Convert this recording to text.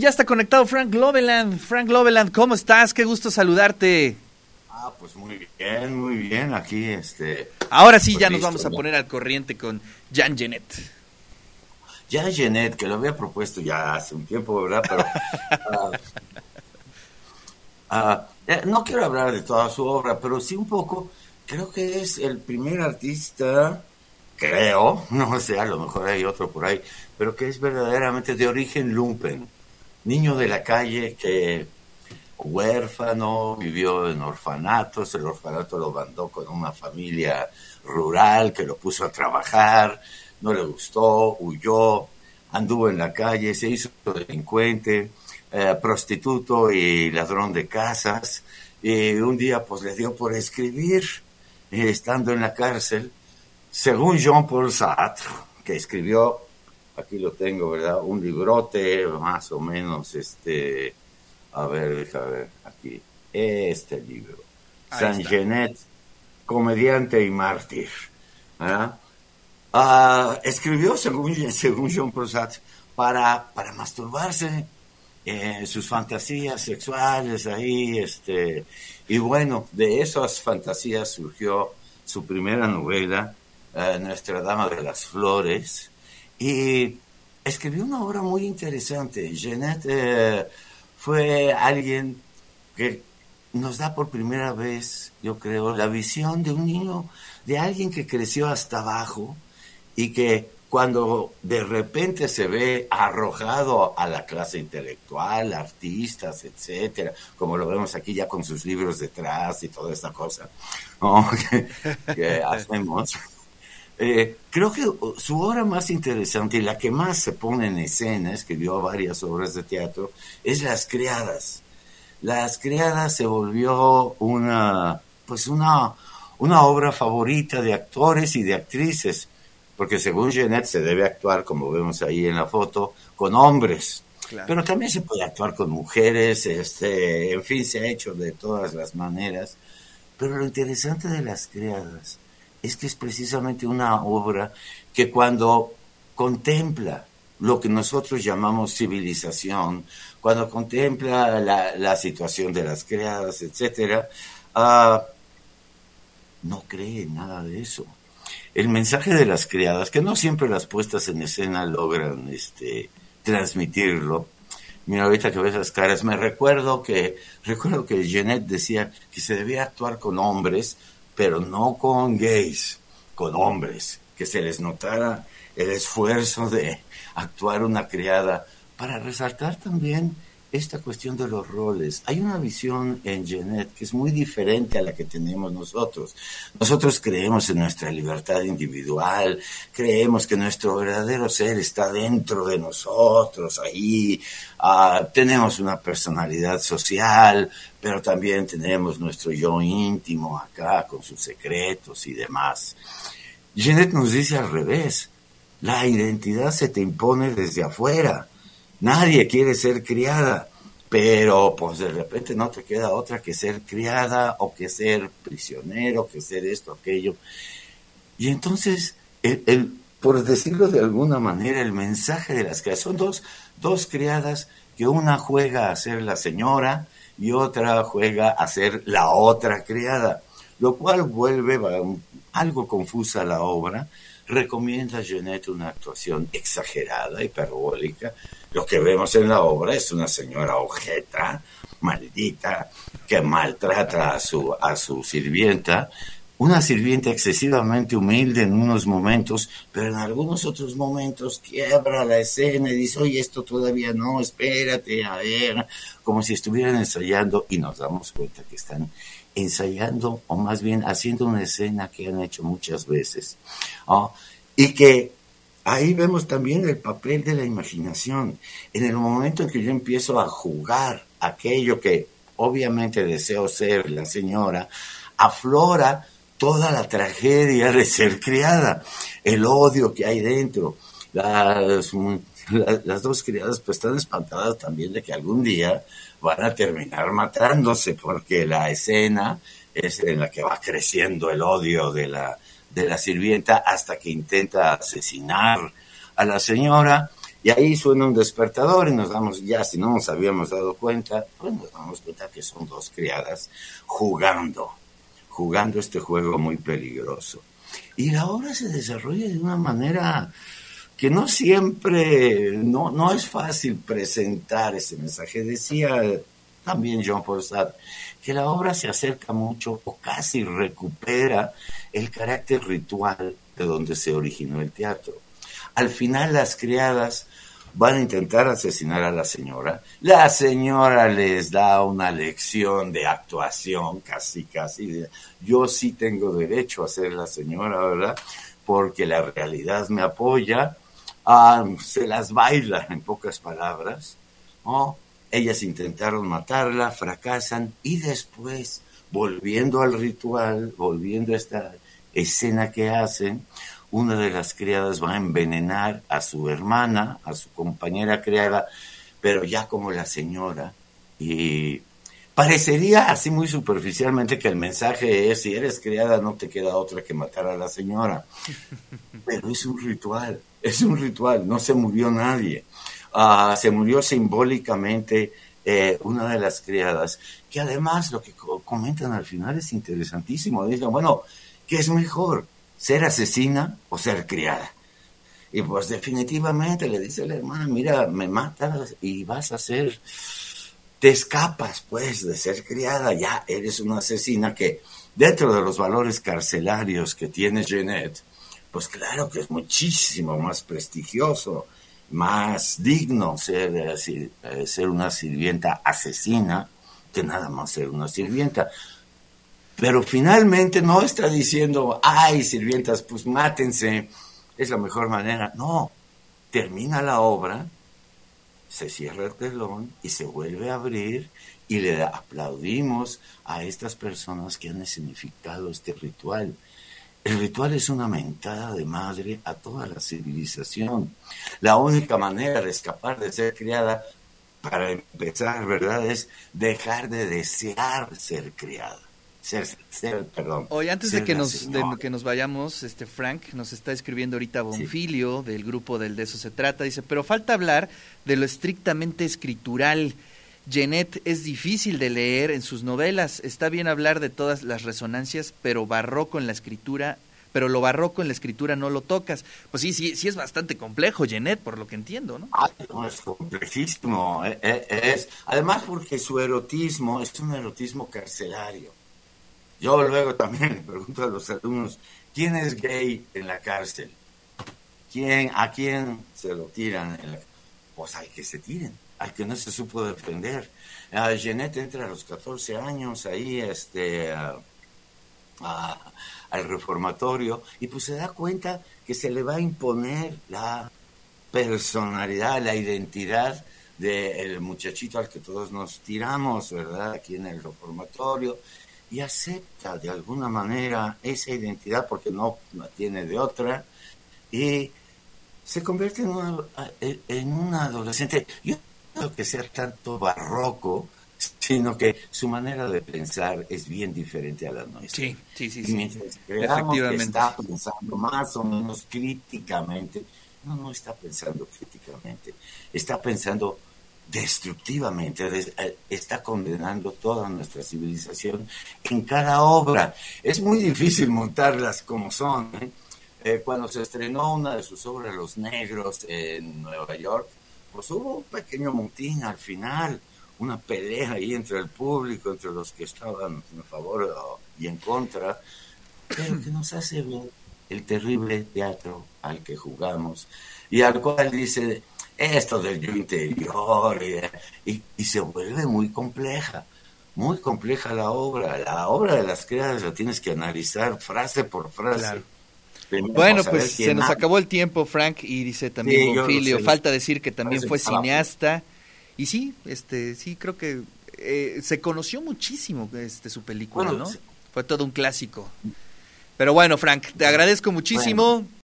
Ya está conectado Frank Loveland. Frank Loveland, ¿cómo estás? Qué gusto saludarte. Ah, pues muy bien, muy bien. Aquí, este. Ahora sí, pues ya nos vamos a ¿no? poner al corriente con Jan Genet. Ya Jeanette, que lo había propuesto ya hace un tiempo, ¿verdad? Pero. ah, ah, eh, no quiero hablar de toda su obra, pero sí un poco. Creo que es el primer artista, creo, no sé, a lo mejor hay otro por ahí, pero que es verdaderamente de origen lumpen. Niño de la calle que huérfano, vivió en orfanatos, el orfanato lo mandó con una familia rural que lo puso a trabajar, no le gustó, huyó, anduvo en la calle, se hizo delincuente, eh, prostituto y ladrón de casas, y un día pues le dio por escribir, eh, estando en la cárcel, según Jean-Paul Sartre, que escribió, aquí lo tengo, ¿verdad? Un librote más o menos, este, a ver, déjame ver, aquí, este libro, Ahí Saint está. Genet, comediante y mártir, ¿verdad? Ah, escribió, según, según Jean-Paul Sartre, para, para masturbarse, eh, sus fantasías sexuales ahí, este, y bueno, de esas fantasías surgió su primera novela, eh, Nuestra Dama de las Flores, y escribió una obra muy interesante. Jeanette eh, fue alguien que nos da por primera vez, yo creo, la visión de un niño, de alguien que creció hasta abajo y que cuando de repente se ve arrojado a la clase intelectual, artistas, etcétera, como lo vemos aquí ya con sus libros detrás y toda esta cosa ¿no? que, que hacemos. Eh, creo que su obra más interesante y la que más se pone en escena, escribió varias obras de teatro, es Las Criadas. Las Criadas se volvió una, pues una, una obra favorita de actores y de actrices, porque según Jeanette se debe actuar, como vemos ahí en la foto, con hombres. Claro. Pero también se puede actuar con mujeres, este, en fin, se ha hecho de todas las maneras. Pero lo interesante de Las Criadas es que es precisamente una obra que cuando contempla lo que nosotros llamamos civilización, cuando contempla la, situación de las criadas, etcétera, ah, no cree nada de eso. El mensaje de las criadas, que no siempre las puestas en escena logran este, transmitirlo. Mira, ahorita que ves las caras, me recuerdo que, recuerdo que Jeanette decía que se debía actuar con hombres, pero no con gays, con hombres, que se les notara el esfuerzo de actuar una criada, para resaltar también esta cuestión de los roles. Hay una visión en Jeanette que es muy diferente a la que tenemos nosotros. Nosotros creemos en nuestra libertad individual, creemos que nuestro verdadero ser está dentro de nosotros, ahí. Ah, tenemos una personalidad social, pero también tenemos nuestro yo íntimo acá con sus secretos y demás. Jeanette nos dice al revés, la identidad se te impone desde afuera. Nadie quiere ser criada, pero pues de repente no te queda otra que ser criada o que ser prisionero, que ser esto, aquello. Y entonces, el, el- por decirlo de alguna manera, el mensaje de las criadas, son dos, dos criadas que una juega a ser la señora y otra juega a ser la otra criada, lo cual vuelve algo confusa la obra. Recomienda a Jeanette una actuación exagerada, hiperbólica. Lo que vemos en la obra es una señora ojeta, maldita, que maltrata a su, a su sirvienta, una sirvienta excesivamente humilde en unos momentos, pero en algunos otros momentos quiebra la escena y dice, oye, esto todavía no, espérate, a ver, como si estuvieran ensayando y nos damos cuenta que están ensayando o más bien haciendo una escena que han hecho muchas veces. Y que ahí vemos también el papel de la imaginación. En el momento en que yo empiezo a jugar aquello que obviamente deseo ser la señora, aflora toda la tragedia de ser criada, el odio que hay dentro. Las, la- las dos criadas pues están espantadas también de que algún día van a terminar matándose, porque la escena es en la que va creciendo el odio de la, de la sirvienta hasta que intenta asesinar a la señora Y ahí suena un despertador y nos damos, ya si no nos habíamos dado cuenta, pues nos damos cuenta que son dos criadas jugando, jugando este juego muy peligroso. Y la obra se desarrolla de una manera que no siempre, no, no es fácil presentar ese mensaje. Decía también Jean Paul Sartre que la obra se acerca mucho o casi recupera el carácter ritual de donde se originó el teatro. Al final las criadas van a intentar asesinar a la señora. La señora les da una lección de actuación, casi, casi. Yo sí tengo derecho a ser la señora, ¿verdad? Porque la realidad me apoya. Ah, se las baila, en pocas palabras. Ellas intentaron matarla, fracasan y después, volviendo al ritual, volviendo a esta escena que hacen, una de las criadas va a envenenar a su hermana, a su compañera criada, pero ya como la señora. Y parecería así muy superficialmente que el mensaje es, si eres criada no te queda otra que matar a la señora. Pero es un ritual, es un ritual, no se murió nadie. Ah, se murió simbólicamente eh, una de las criadas, que además lo que comentan al final es interesantísimo. Dicen, bueno, ¿qué es mejor? ser asesina o ser criada. Y pues definitivamente le dice la hermana, mira, me matas y vas a ser, te escapas pues de ser criada, ya eres una asesina que dentro de los valores carcelarios que tiene Jeanette, pues claro que es muchísimo más prestigioso, más digno ser, eh, ser una sirvienta asesina que nada más ser una sirvienta. Pero finalmente no está diciendo, ay, sirvientas, pues mátense, es la mejor manera. No, termina la obra, se cierra el telón y se vuelve a abrir y le aplaudimos a estas personas que han significado este ritual. El ritual es una mentada de madre a toda la civilización. La única manera de escapar de ser criada, para empezar, ¿verdad?, es dejar de desear ser criada ser, perdón. Hoy antes de que nos de que nos vayamos, este Frank nos está escribiendo ahorita Bonfilio del grupo del de eso se trata, dice, pero falta hablar de lo estrictamente escritural. Jeanette es difícil de leer en sus novelas. Está bien hablar de todas las resonancias, pero barroco en la escritura, pero lo barroco en la escritura no lo tocas. Pues sí, sí, sí es bastante complejo, Jeanette, por lo que entiendo, ¿no? Ah, no, es complejísimo. Eh, eh, es, además porque su erotismo es un erotismo carcelario. Yo luego también le pregunto a los alumnos, ¿quién es gay en la cárcel? ¿Quién, ¿A quién se lo tiran? Pues al que se tiren, al que no se supo defender. Jeanette entra a los 14 años ahí este, al reformatorio y pues se da cuenta que se le va a imponer la personalidad, la identidad del muchachito al que todos nos tiramos, ¿verdad? Aquí en el reformatorio y acepta de alguna manera esa identidad porque no la tiene de otra y se convierte en una, en adolescente. Yo que sea tanto barroco, sino que su manera de pensar es bien diferente a la nuestra. Sí, sí, sí. sí. Efectivamente. está pensando más o menos críticamente, no, no está pensando críticamente, está pensando destructivamente, eh, está condenando toda nuestra civilización en cada obra. Es muy difícil montarlas como son. ¿eh? Eh, cuando se estrenó una de sus obras, Los Negros, en Nueva York, pues hubo un pequeño motín al final, una pelea ahí entre el público, entre los que estaban a favor y en contra, pero que nos hace ver el terrible teatro al que jugamos y al cual dice esto del yo interior, y, se vuelve muy compleja, muy compleja la obra. La obra de las criadas la tienes que analizar frase por frase. Bueno, pues se nos acabó el tiempo, Frank, y dice también Bonfilio, falta decir que también fue cineasta. Y sí, este, sí, creo que eh, se conoció muchísimo este su película, ¿no? Fue todo un clásico. Pero bueno, Frank, te agradezco muchísimo.